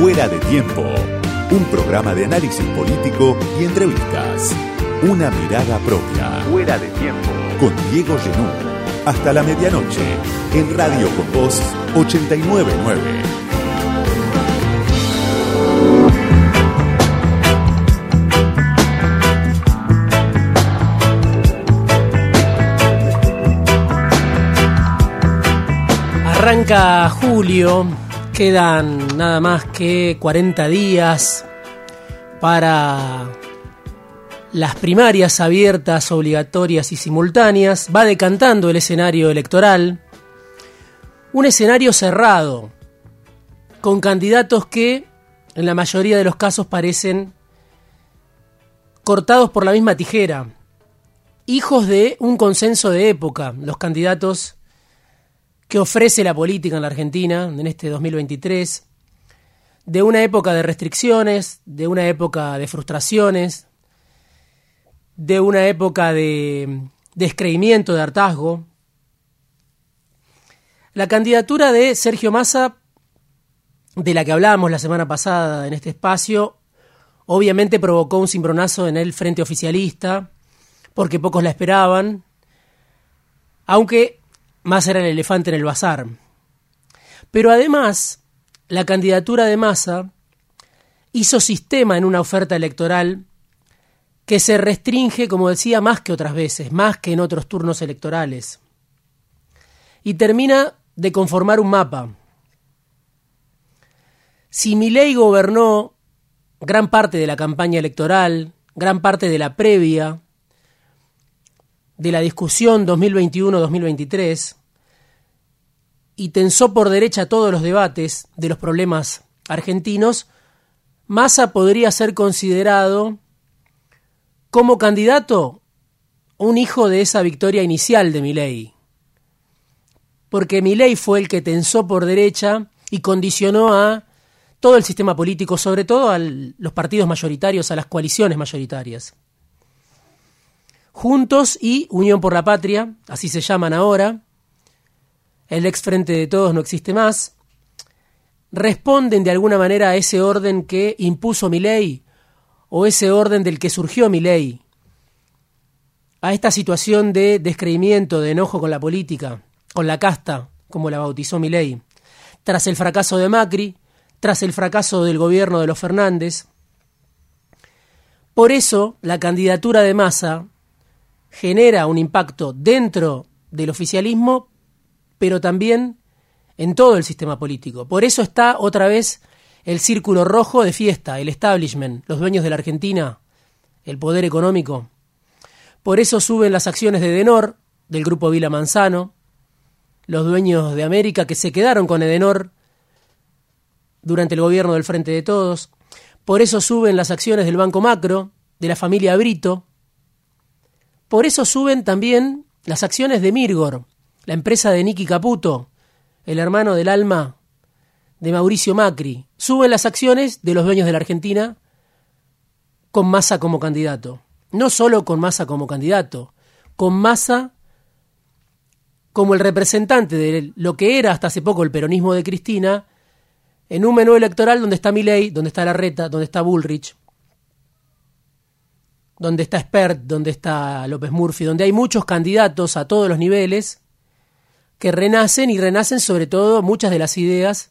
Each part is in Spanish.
Fuera de tiempo. Un programa de análisis político y entrevistas. Una mirada propia. Fuera de tiempo. Con Diego Genú. Hasta la medianoche. En Radio con Voz 899. Arranca julio, quedan nada más que 40 días para las primarias abiertas, obligatorias y simultáneas. Va decantando el escenario electoral. Un escenario cerrado, con candidatos que en la mayoría de los casos parecen cortados por la misma tijera, hijos de un consenso de época, los candidatos que ofrece la política en la Argentina en este 2023, de una época de restricciones, de una época de frustraciones, de una época de descreimiento, de hartazgo. La candidatura de Sergio Massa, de la que hablábamos la semana pasada en este espacio, obviamente provocó un cimbronazo en el frente oficialista, porque pocos la esperaban, aunque más era el elefante en el bazar. Pero además, la candidatura de Massa hizo sistema en una oferta electoral que se restringe, como decía, más que otras veces, más que en otros turnos electorales. Y termina de conformar un mapa. Si Milei gobernó gran parte de la campaña electoral, gran parte de la previa, de la discusión 2021-2023, y tensó por derecha todos los debates de los problemas argentinos, Massa podría ser considerado como candidato un hijo de esa victoria inicial de Milei. Porque Milei fue el que tensó por derecha y condicionó a todo el sistema político, sobre todo a los partidos mayoritarios, a las coaliciones mayoritarias. Juntos y Unión por la Patria, así se llaman ahora, el ex Frente de Todos no existe más, responden de alguna manera a ese orden que impuso mi ley o ese orden del que surgió mi ley, a esta situación de descreimiento, de enojo con la política, con la casta, como la bautizó mi ley, tras el fracaso de Macri, tras el fracaso del gobierno de los Fernández. Por eso la candidatura de Massa genera un impacto dentro del oficialismo, pero también en todo el sistema político. Por eso está otra vez el círculo rojo de fiesta, el establishment, los dueños de la Argentina, el poder económico. Por eso suben las acciones de Edenor, del grupo Vila Manzano, los dueños de América que se quedaron con Edenor durante el gobierno del Frente de Todos. Por eso suben las acciones del Banco Macro, de la familia Brito. Por eso suben también las acciones de Mirgor, la empresa de Nicky Caputo, el hermano del alma de Mauricio Macri, suben las acciones de los dueños de la Argentina con Massa como candidato. No solo con Massa como candidato, con Massa como el representante de lo que era hasta hace poco el peronismo de Cristina, en un menú electoral donde está Milei, donde está Larreta, donde está Bullrich, donde está Spert, donde está López Murphy, donde hay muchos candidatos a todos los niveles que renacen y renacen sobre todo muchas de las ideas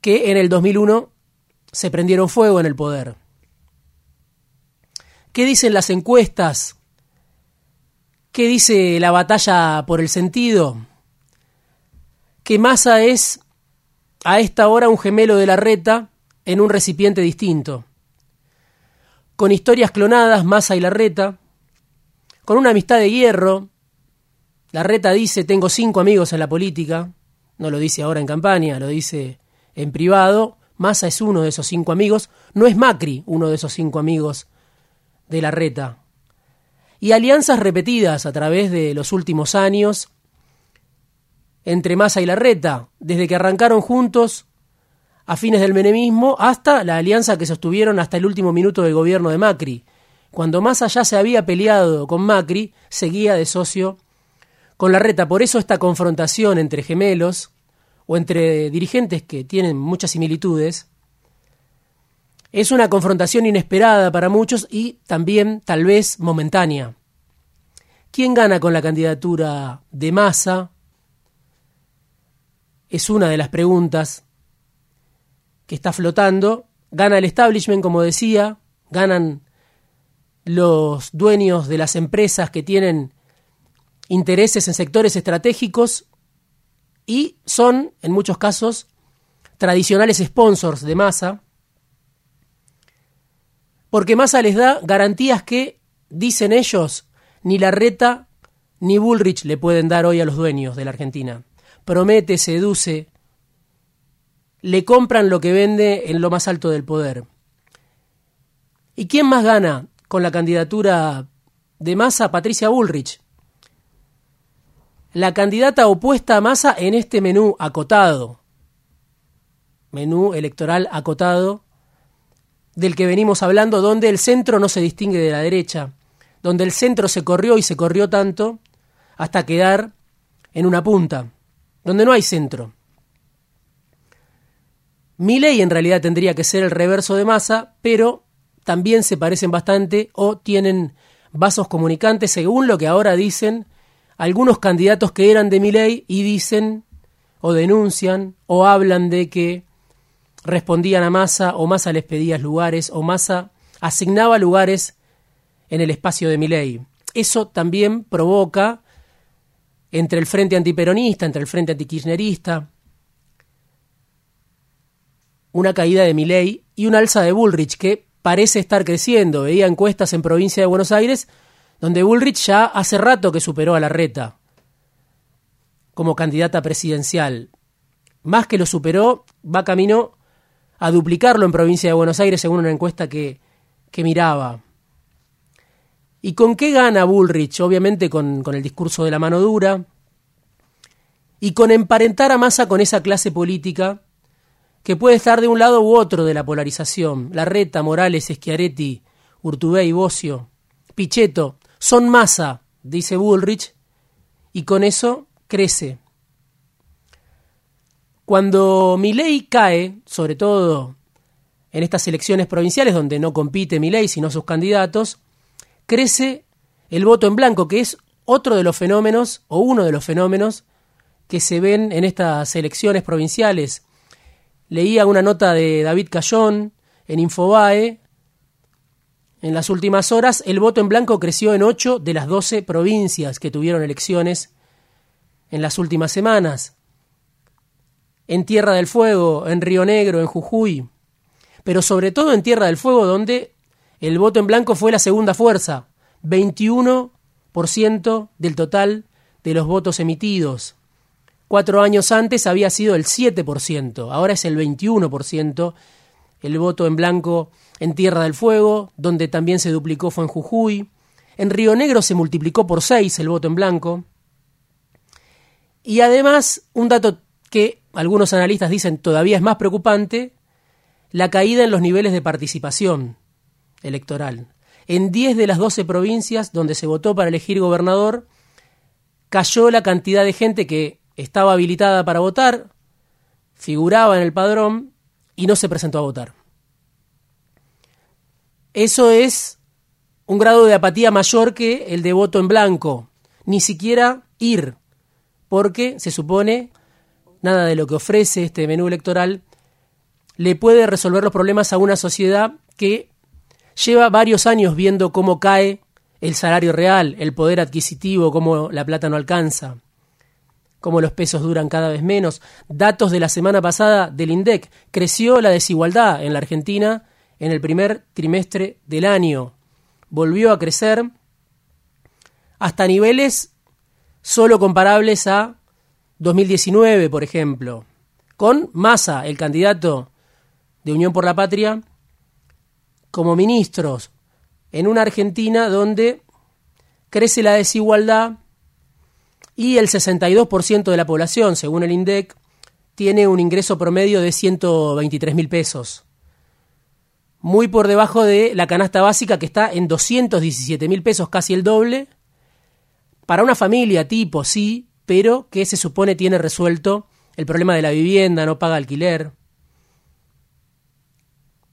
que en el 2001 se prendieron fuego en el poder. ¿Qué dicen las encuestas? ¿Qué dice la batalla por el sentido? Que Massa es a esta hora un gemelo de la reta en un recipiente distinto. Con historias clonadas, Massa y la reta, con una amistad de hierro, la reta dice, tengo cinco amigos en la política, no lo dice ahora en campaña, lo dice en privado. Massa es uno de esos cinco amigos, no es Macri uno de esos cinco amigos de la reta. Y alianzas repetidas a través de los últimos años entre Massa y la reta, desde que arrancaron juntos a fines del menemismo hasta la alianza que sostuvieron hasta el último minuto del gobierno de Macri. Cuando Massa ya se había peleado con Macri, seguía de socio con la reta. Por eso esta confrontación entre gemelos o entre dirigentes que tienen muchas similitudes Es una confrontación inesperada para muchos y también tal vez momentánea. ¿Quién gana con la candidatura de masa? Es una de las preguntas que está flotando. Gana el establishment, como decía, ganan los dueños de las empresas que tienen intereses en sectores estratégicos y son, en muchos casos, tradicionales sponsors de masa porque Massa les da garantías que, dicen ellos, ni la reta ni Bullrich le pueden dar hoy a los dueños de la Argentina. Promete, seduce, le compran lo que vende en lo más alto del poder. ¿Y quién más gana con la candidatura de Massa? Patricia Bullrich. La candidata opuesta a Massa en este menú acotado. Menú electoral acotado del que venimos hablando, donde el centro no se distingue de la derecha, donde el centro se corrió y se corrió tanto hasta quedar en una punta, donde no hay centro. ley en realidad tendría que ser el reverso de masa, pero también se parecen bastante o tienen vasos comunicantes según lo que ahora dicen algunos candidatos que eran de ley y dicen o denuncian o hablan de que respondían a Massa o Massa les pedía lugares o Massa asignaba lugares en el espacio de Milei. Eso también provoca entre el frente antiperonista, entre el frente antikirchnerista, una caída de Milei y una alza de Bullrich que parece estar creciendo. Veía encuestas en provincia de Buenos Aires donde Bullrich ya hace rato que superó a la reta como candidata presidencial. Más que lo superó, va camino a duplicarlo en provincia de Buenos Aires según una encuesta que, que miraba. ¿Y con qué gana Bullrich? Obviamente con, con el discurso de la mano dura y con emparentar a Massa con esa clase política que puede estar de un lado u otro de la polarización. Larreta, Morales, Schiaretti, Urtubey, Bocio, Pichetto, son Massa, dice Bullrich, y con eso crece. Cuando Milei cae, sobre todo en estas elecciones provinciales donde no compite Milei sino sus candidatos, crece el voto en blanco, que es otro de los fenómenos o uno de los fenómenos que se ven en estas elecciones provinciales. Leía una nota de David Cayón en Infobae. En las últimas horas, el voto en blanco creció en 8 de las 12 provincias que tuvieron elecciones en las últimas semanas en Tierra del Fuego, en Río Negro, en Jujuy, pero sobre todo en Tierra del Fuego, donde el voto en blanco fue la segunda fuerza, 21% del total de los votos emitidos. Cuatro años antes había sido el 7%, ahora es el 21% el voto en blanco en Tierra del Fuego, donde también se duplicó fue en Jujuy. En Río Negro se multiplicó por 6 el voto en blanco. Y además, un dato que algunos analistas dicen todavía es más preocupante, la caída en los niveles de participación electoral. En 10 de las 12 provincias donde se votó para elegir gobernador, cayó la cantidad de gente que estaba habilitada para votar, figuraba en el padrón y no se presentó a votar. Eso es un grado de apatía mayor que el de voto en blanco, ni siquiera ir, porque se supone nada de lo que ofrece este menú electoral le puede resolver los problemas a una sociedad que lleva varios años viendo cómo cae el salario real, el poder adquisitivo, cómo la plata no alcanza, cómo los pesos duran cada vez menos. Datos de la semana pasada del INDEC, creció la desigualdad en la Argentina en el primer trimestre del año. Volvió a crecer hasta niveles solo comparables a 2019, por ejemplo, con Massa, el candidato de Unión por la Patria, como ministros en una Argentina donde crece la desigualdad y el 62% de la población, según el INDEC, tiene un ingreso promedio de 123 mil pesos. Muy por debajo de la canasta básica que está en 217 mil pesos, casi el doble. Para una familia tipo, sí, pero que se supone tiene resuelto el problema de la vivienda, no paga alquiler.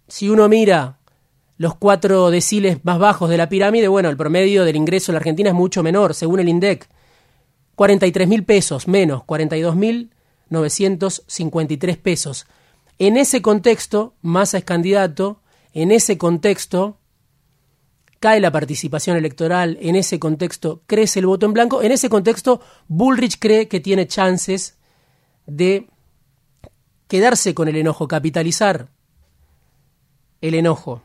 si uno mira los cuatro deciles más bajos de la pirámide, bueno, el promedio del ingreso en la Argentina es mucho menor, según el INDEC. 43 mil pesos menos, 42 mil 953 pesos. En ese contexto, Massa es candidato, en ese contexto cae la participación electoral, en ese contexto crece el voto en blanco, en ese contexto Bullrich cree que tiene chances de quedarse con el enojo, capitalizar el enojo.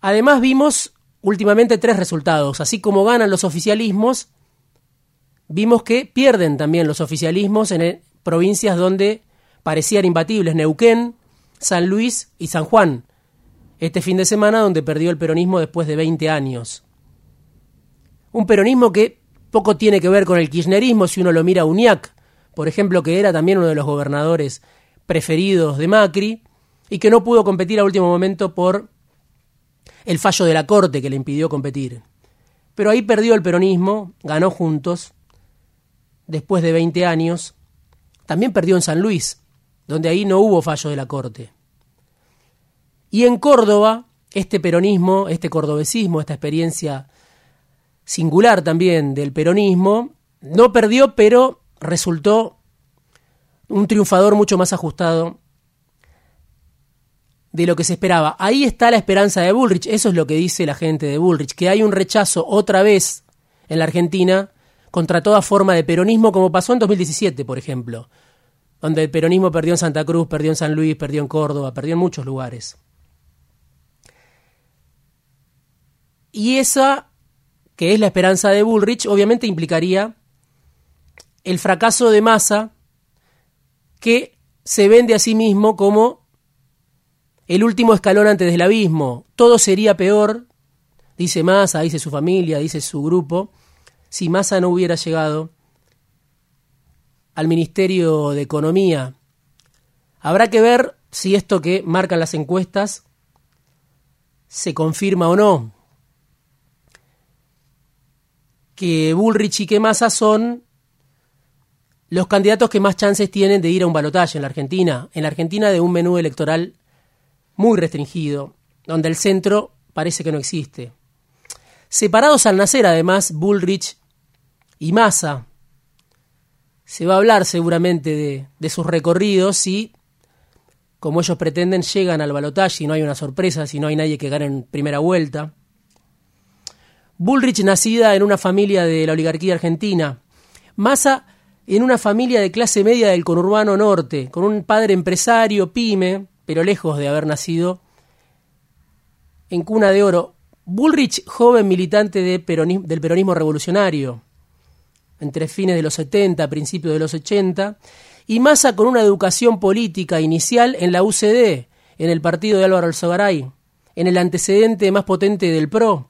Además vimos últimamente tres resultados. Así como ganan los oficialismos, vimos que pierden también los oficialismos en eh, provincias donde parecían imbatibles, Neuquén, San Luis y San Juan. Este fin de semana donde perdió el peronismo después de 20 años. Un peronismo que poco tiene que ver con el kirchnerismo si uno lo mira a Uñac, por ejemplo, que era también uno de los gobernadores preferidos de Macri y que no pudo competir a último momento por el fallo de la Corte que le impidió competir. Pero ahí perdió el peronismo, ganó juntos, después de 20 años. También perdió en San Luis, donde ahí no hubo fallo de la Corte. Y en Córdoba, este peronismo, este cordobesismo, esta experiencia singular también del peronismo, no perdió, pero resultó un triunfador mucho más ajustado de lo que se esperaba. Ahí está la esperanza de Bullrich, eso es lo que dice la gente de Bullrich, que hay un rechazo otra vez en la Argentina contra toda forma de peronismo, como pasó en 2017, por ejemplo, donde el peronismo perdió en Santa Cruz, perdió en San Luis, perdió en Córdoba, perdió en muchos lugares. Y esa, que es la esperanza de Bullrich, obviamente implicaría el fracaso de Massa, que se vende a sí mismo como el último escalón antes del abismo. Todo sería peor, dice Massa, dice su familia, dice su grupo, si Massa no hubiera llegado al Ministerio de Economía. Habrá que ver si esto que marcan las encuestas se confirma o no. Que Bullrich y que Massa son los candidatos que más chances tienen de ir a un balotaje en la Argentina. En la Argentina de un menú electoral muy restringido, donde el centro parece que no existe. Separados al nacer, además, Bullrich y Massa. Se va a hablar seguramente de, sus recorridos y, como ellos pretenden, llegan al balotaje y no hay una sorpresa, si no hay nadie que gane en primera vuelta. Bullrich nacida en una familia de la oligarquía argentina. Massa en una familia de clase media del conurbano norte, con un padre empresario, pyme, pero lejos de haber nacido en cuna de oro. Bullrich, joven militante de del peronismo revolucionario, entre fines de los 70, principios de los 80, y Massa con una educación política inicial en la UCD, en el partido de Álvaro Alzogaray, en el antecedente más potente del PRO.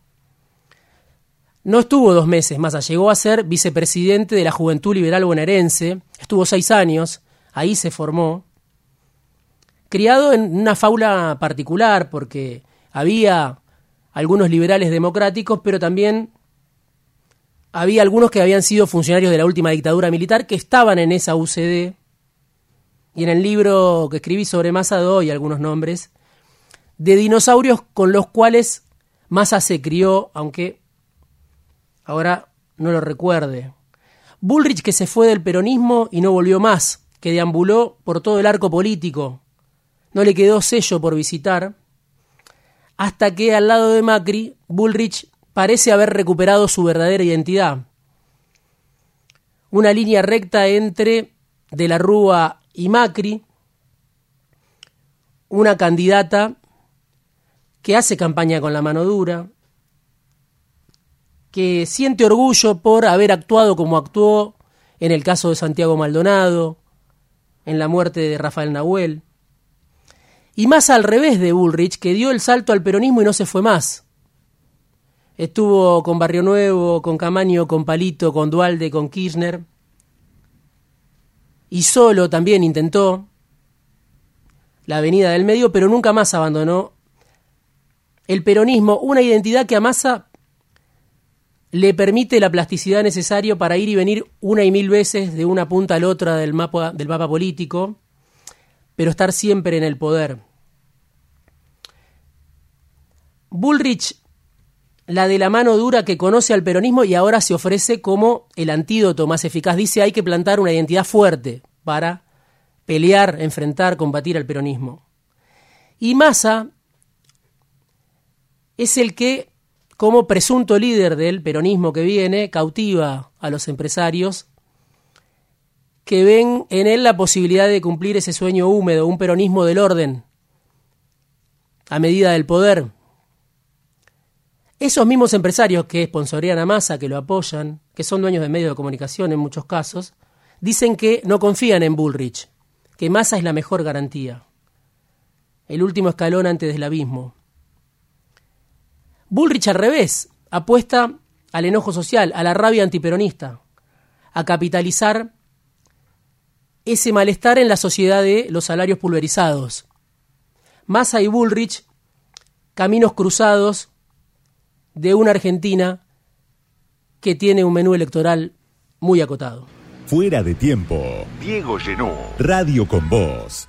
No estuvo dos meses, Massa llegó a ser vicepresidente de la Juventud Liberal Bonaerense, estuvo seis años, ahí se formó, criado en una faula particular, porque había algunos liberales democráticos, pero también había algunos que habían sido funcionarios de la última dictadura militar que estaban en esa UCD. Y en el libro que escribí sobre Massa doy algunos nombres de dinosaurios con los cuales Massa se crió, aunque ahora no lo recuerde. Bullrich que se fue del peronismo y no volvió más, que deambuló por todo el arco político, no le quedó sello por visitar, hasta que al lado de Macri, Bullrich parece haber recuperado su verdadera identidad. Una línea recta entre De la Rúa y Macri, una candidata que hace campaña con la mano dura, que siente orgullo por haber actuado como actuó en el caso de Santiago Maldonado, en la muerte de Rafael Nahuel, y más al revés de Bullrich, que dio el salto al peronismo y no se fue más. Estuvo con Barrio Nuevo, con Camaño, con Palito, con Dualde, con Kirchner. Y solo también intentó la avenida del medio, pero nunca más abandonó el peronismo, una identidad que a Massa le permite la plasticidad necesaria para ir y venir una y mil veces de una punta a la otra del mapa, del mapa político, pero estar siempre en el poder. Bullrich, la de la mano dura que conoce al peronismo y ahora se ofrece como el antídoto más eficaz. Dice hay que plantar una identidad fuerte para pelear, enfrentar, combatir al peronismo. Y Massa es el que, como presunto líder del peronismo que viene, cautiva a los empresarios que ven en él la posibilidad de cumplir ese sueño húmedo, un peronismo del orden, a medida del poder. Esos mismos empresarios que sponsorean a Massa, que lo apoyan, que son dueños de medios de comunicación en muchos casos, dicen que no confían en Bullrich, que Massa es la mejor garantía, el último escalón antes del abismo. Bullrich al revés, apuesta al enojo social, a la rabia antiperonista, a capitalizar ese malestar en la sociedad de los salarios pulverizados. Massa y Bullrich, caminos cruzados de una Argentina que tiene un menú electoral muy acotado. Fuera de tiempo. Diego Llenó. Radio con Voz.